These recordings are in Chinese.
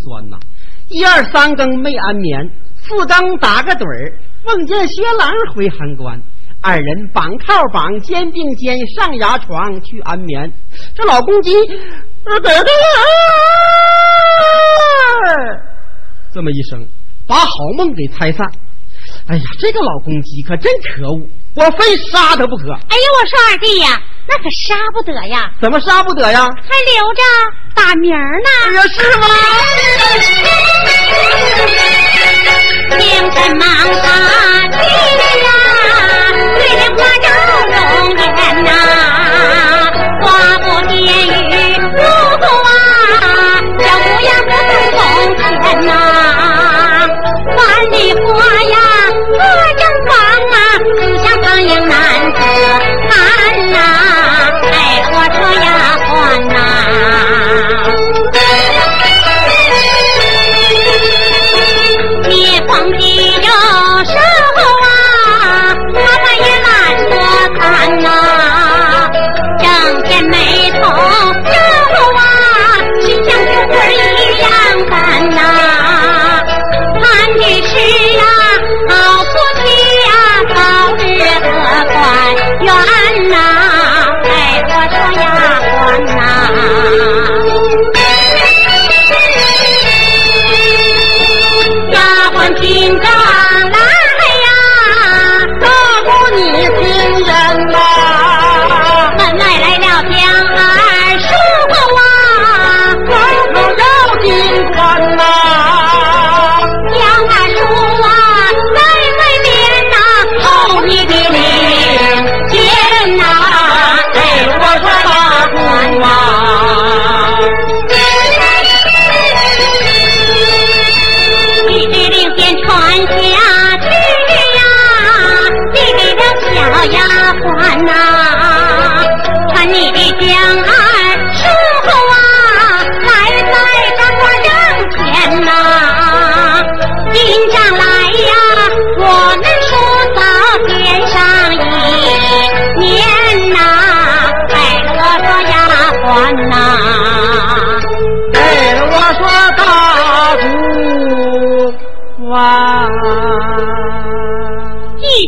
酸呐！一二三更没安眠，四更打个盹儿，梦见薛郎回函关，二人绑靠绑，肩并肩上牙床去安眠。这老公鸡，呃，得得，这么一声，把好梦给拆散。哎呀，这个老公鸡可真可恶，我非杀他不可。哎呀，我说二弟呀，那可杀不得呀，怎么杀不得呀？还留着打名呢哎呢。呀，是吗？清晨忙他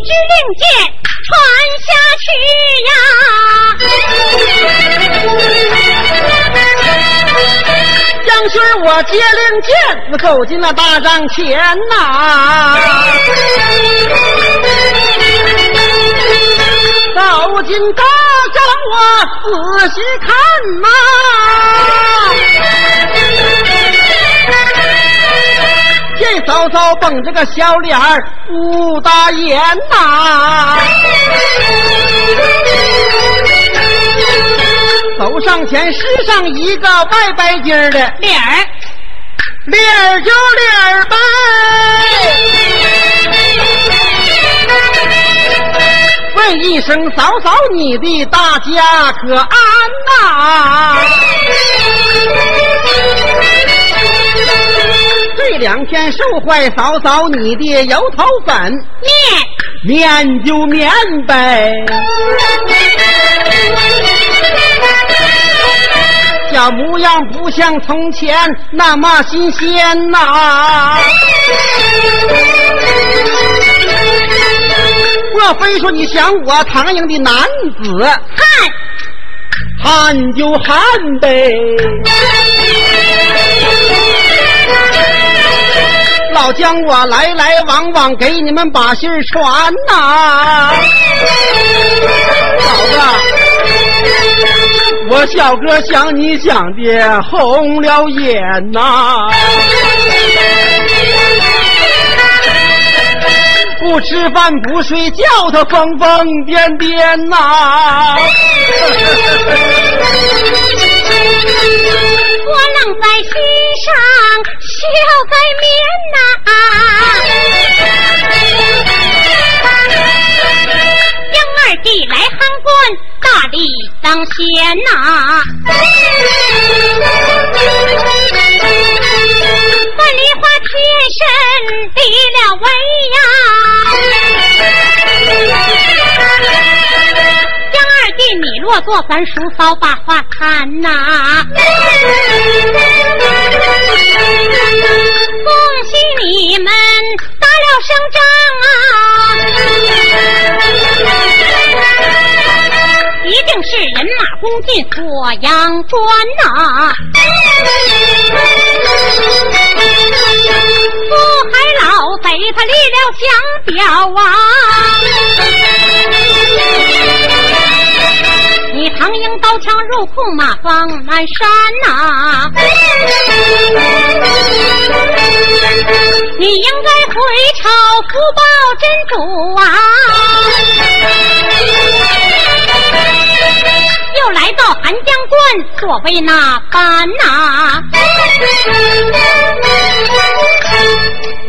支令箭传下去呀。将军我接令箭，走进了大帐前呐、走进大帐，我仔细看呐、嫂嫂绷着个小脸儿不大眼呐、走上前施上一个外白筋儿的脸，脸儿就脸儿呗。问一声嫂嫂，你的大家可安呐？这两天受坏嫂嫂你的油头粉，面面就面呗。小模样不像从前那么新鲜呐、莫非说你想我唐营的男子？汉汉就汉呗。老姜，我来来往往给你们把信传呐、嫂子，我小哥想你想的红了眼呐、不吃饭不睡觉，他疯疯癫癫呐、我冷在心上，笑在面呐、江二弟来函关，大力当先呐、万里花贴身敌了威呀。若做，咱叔嫂把话谈呐。恭喜你们打了胜仗啊！一定是人马攻进锁阳关呐。傅海老贼他立了降表啊！枪入库，马放南山呐！你应该回朝福报真主啊！又来到寒江关，所谓那般呐？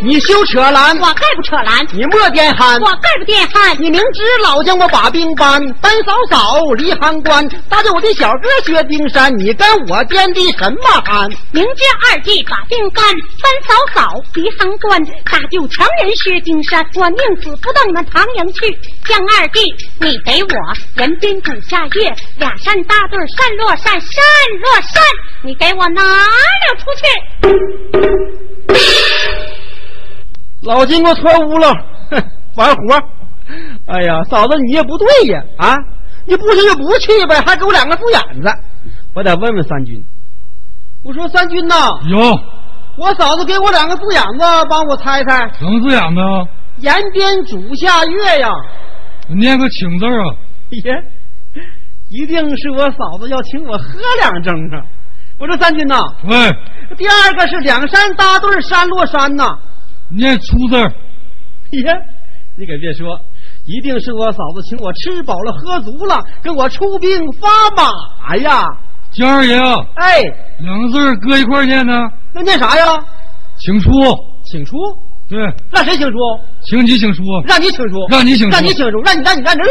你休扯懒，我概不扯懒，你莫颠憨，我概不颠憨。你明知老将我把兵搬，搬嫂嫂离函关，搭着我的小哥薛丁山，你跟我颠的什么憨？明知二弟把兵搬，搬嫂嫂离函关，搭救强人薛丁山，我宁死不到你们唐营去。将二弟，你给我人兵主下月，俩扇大对山落山，山落山，你给我拿了出去。老金给我穿屋了，哼，完活。哎呀，嫂子你也不对呀，啊，你不去就不去呗，还给我两个字眼子。我得问问三军。我说三军呐，有我嫂子给我两个字眼子，帮我猜猜。什么字眼子？延边主下月呀，念个请字啊！耶，一定是我嫂子要请我喝两盅啊。我说三军呐，喂，第二个是两山搭对山落山呐。念出字儿。耶，你可别说，一定是我嫂子请我吃饱了喝足了，跟我出兵发马呀！江二爷啊，哎，两个字儿搁一块儿念呢，那念啥呀？请出。请出？对，那谁请出？请你请出。让你请出？让你请出让你请出？让你让你让你！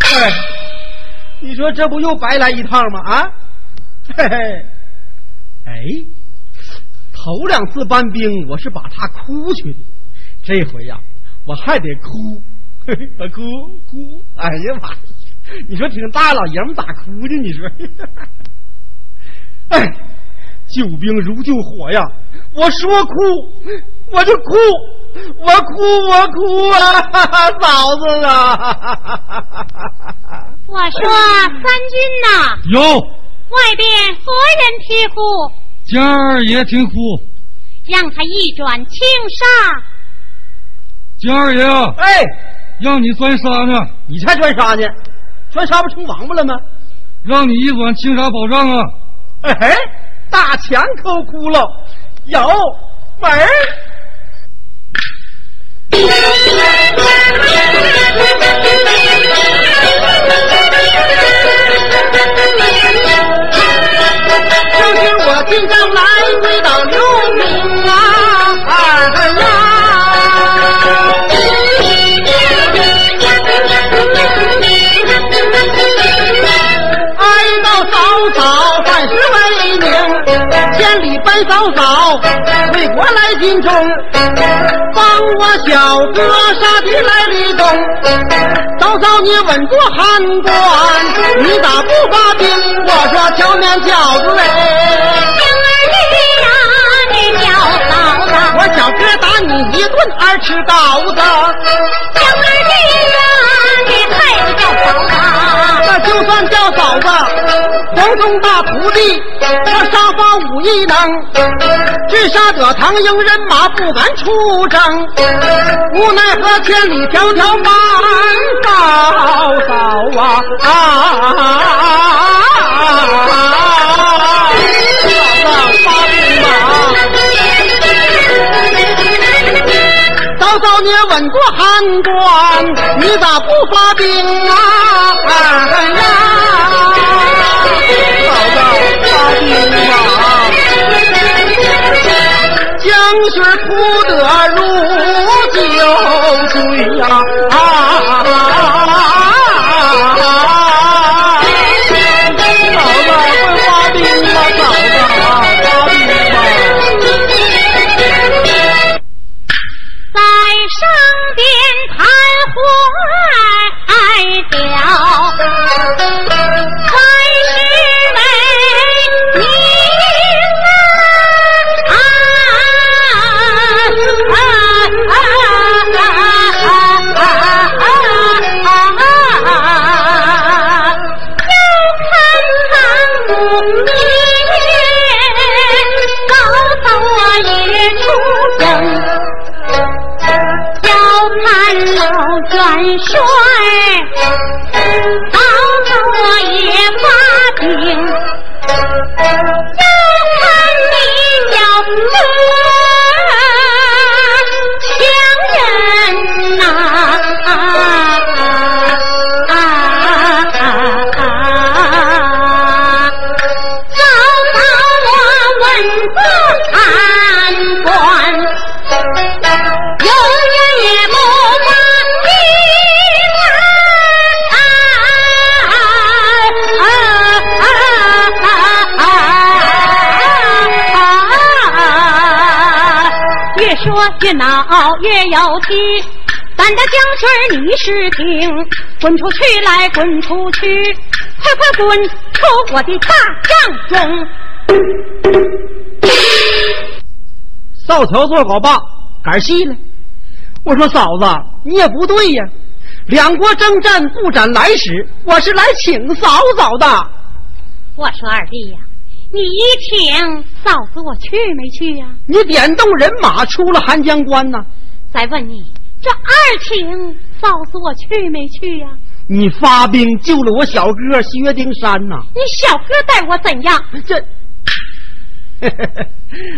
哎，你说这不又白来一趟吗？啊，嘿嘿，哎，头两次搬兵我是把他哭去的，这回呀我还得哭，嘿嘿我哭哭，哎呀妈呀！你说挺大老爷们咋哭呢？你说，哎，救兵如救火呀！我说哭我就哭，我哭我哭啊，嫂子啊！我说三军呐，有外边何人披呼？江二爷听呼。让他一转青纱。江二爷啊，哎，让你钻沙呢，你才钻沙呢？钻沙不成王八了吗？让你一转青纱宝藏啊！哎嘿，大墙抠窟窿，有门儿。千里奔嫂嫂回国来尽忠，帮我小哥杀敌来立功。早早你稳坐汉关，你咋不发兵？我说荞面饺子哎。江二弟呀，你叫嫂子。我小哥打你一顿二尺刀子，黄宗大徒弟，我沙发武艺能，只杀得唐营人马不敢出征，无奈何千里迢迢满嫂嫂啊！啊嫂子发兵吧！嫂嫂，你稳过汉关，你咋不发兵啊？哎呀，风雪铺得如酒醉呀！啊！元帅，到头我也发兵，要看你要死越闹越有气，咱的将军你是听，滚出去来，滚出去，快快滚出我的大帐中！扫条做狗棒，杆儿细了。我说嫂子，你也不对呀。两国征战不斩来使，我是来请嫂嫂的。我说二弟呀，你一请嫂子我去没去呀？你点动人马出了寒江关呐？再问你，这二请嫂子我去没去呀？你发兵救了我小哥薛丁山呐？你小哥待我怎样？这，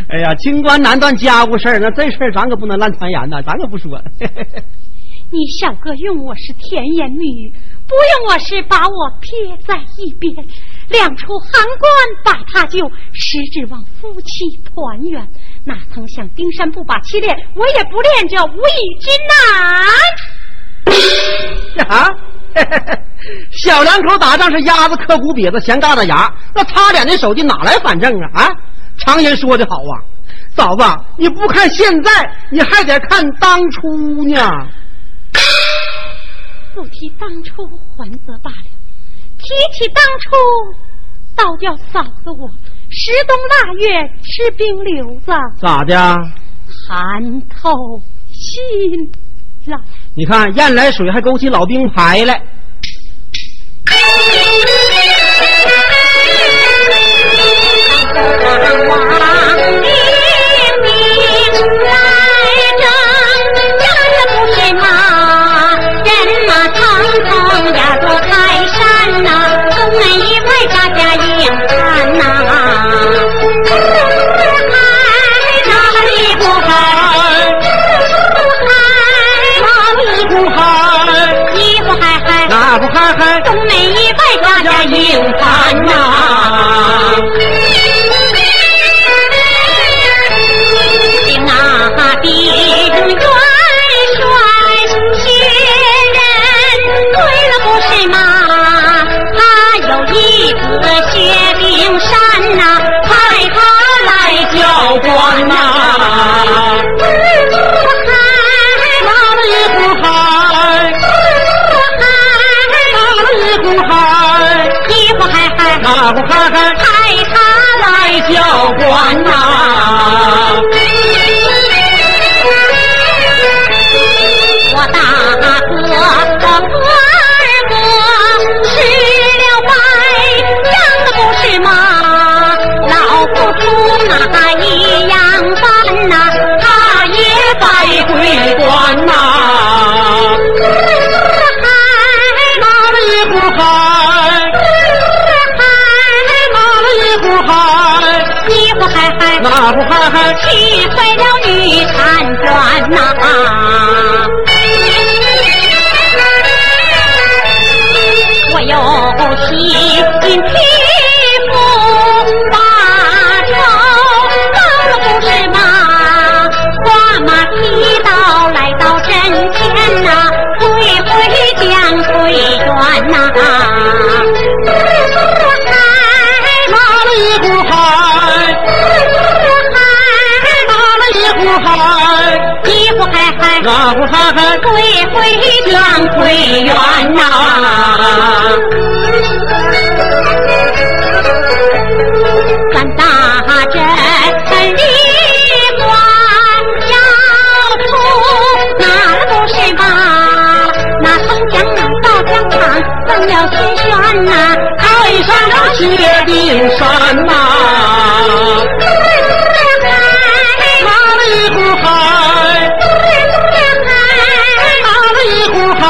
哎呀，清官难断家务事儿，那这事儿咱可不能乱传言呐，咱可不说。你小哥用我是甜言蜜语，不用我是把我撇在一边。两出寒关把他救，实指望夫妻团圆。哪曾想丁山不把妻恋，我也不恋这无义君呐！啊，小两口打仗是鸭子磕骨瘪子，咸疙瘩牙，那他俩那手劲哪来反正啊？啊，常言说的好啊，嫂子，你不看现在，你还得看当初呢。不提当初还则罢了，提起当初，倒叫嫂子我十冬腊月吃冰溜子，咋的？寒透心了。你看燕来水还勾起老兵牌来。块扎家营盘呐。心皮肤把仇，到了不是马，花马踢刀来到阵前呐、回回将归元呐、哪里不嗨？哪里不嗨？衣服嗨嗨，那不嗨嗨？归回将归元呐、薛丁山呐、哪里不嗨？哪里不嗨？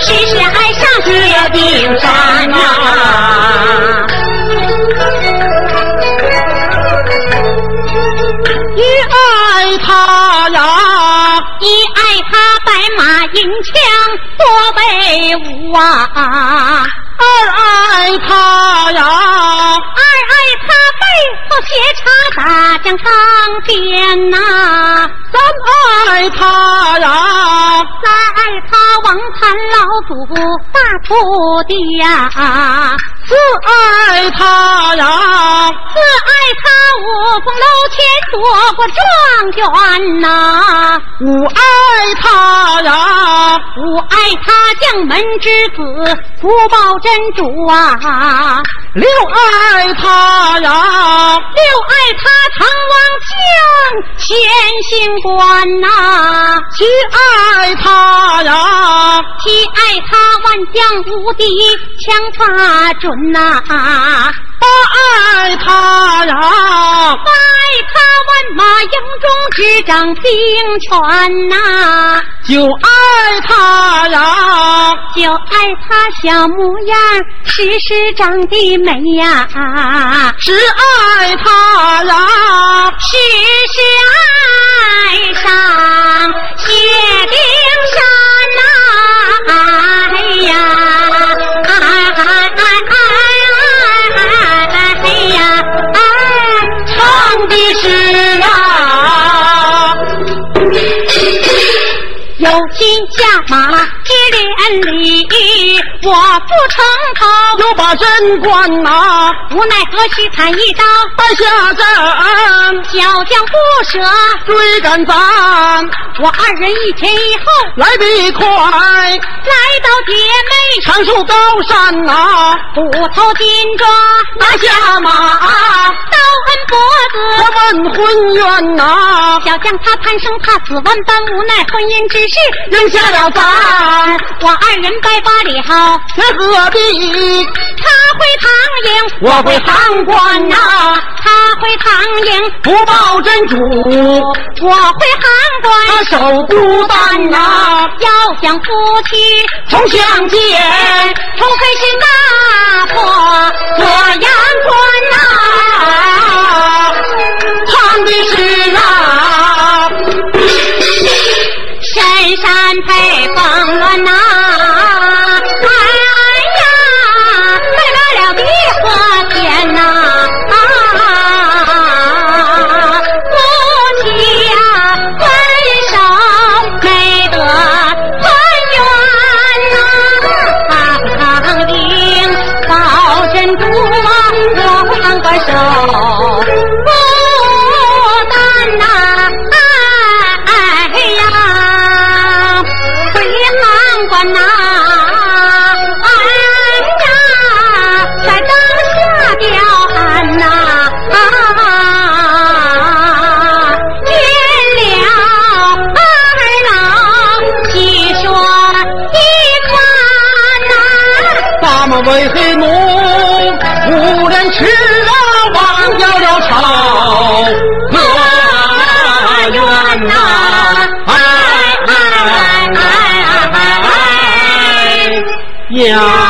时时爱上铁顶山呐、一爱他呀，一爱他白马银枪多威武啊，二爱他呀，二爱他后斜插大将长鞭呐、三爱他呀，三爱他王禅老祖大徒弟呀、四爱他呀，四爱他五凤楼前做过状元呐、五爱他呀，五爱他将门之子福报真主啊，六爱他将显星官呐、去爱他呀，去爱他万将无敌枪法准呐、啊我爱他呀，爱他万马营中执掌兵权呐、就爱他呀，就爱他小模样，时时长得美呀，是爱他呀，时时爱上不成头。又把贞观呐无奈何须砍一刀，败下阵，小将不舍。追赶咱，我二人一前一后来得快，来到姐妹长树高山呐、虎头金装，拿下马，刀恩脖我子。问婚冤呐、小将他贪生怕死，万般无奈，婚姻之事扔下了咱，我二人拜把了。这何必？他会唐营，我会唐官呐、他会唐营，不报真主，我会韩官他函守孤单呐、关。要想夫妻重相见，除非是那破洛阳关呀！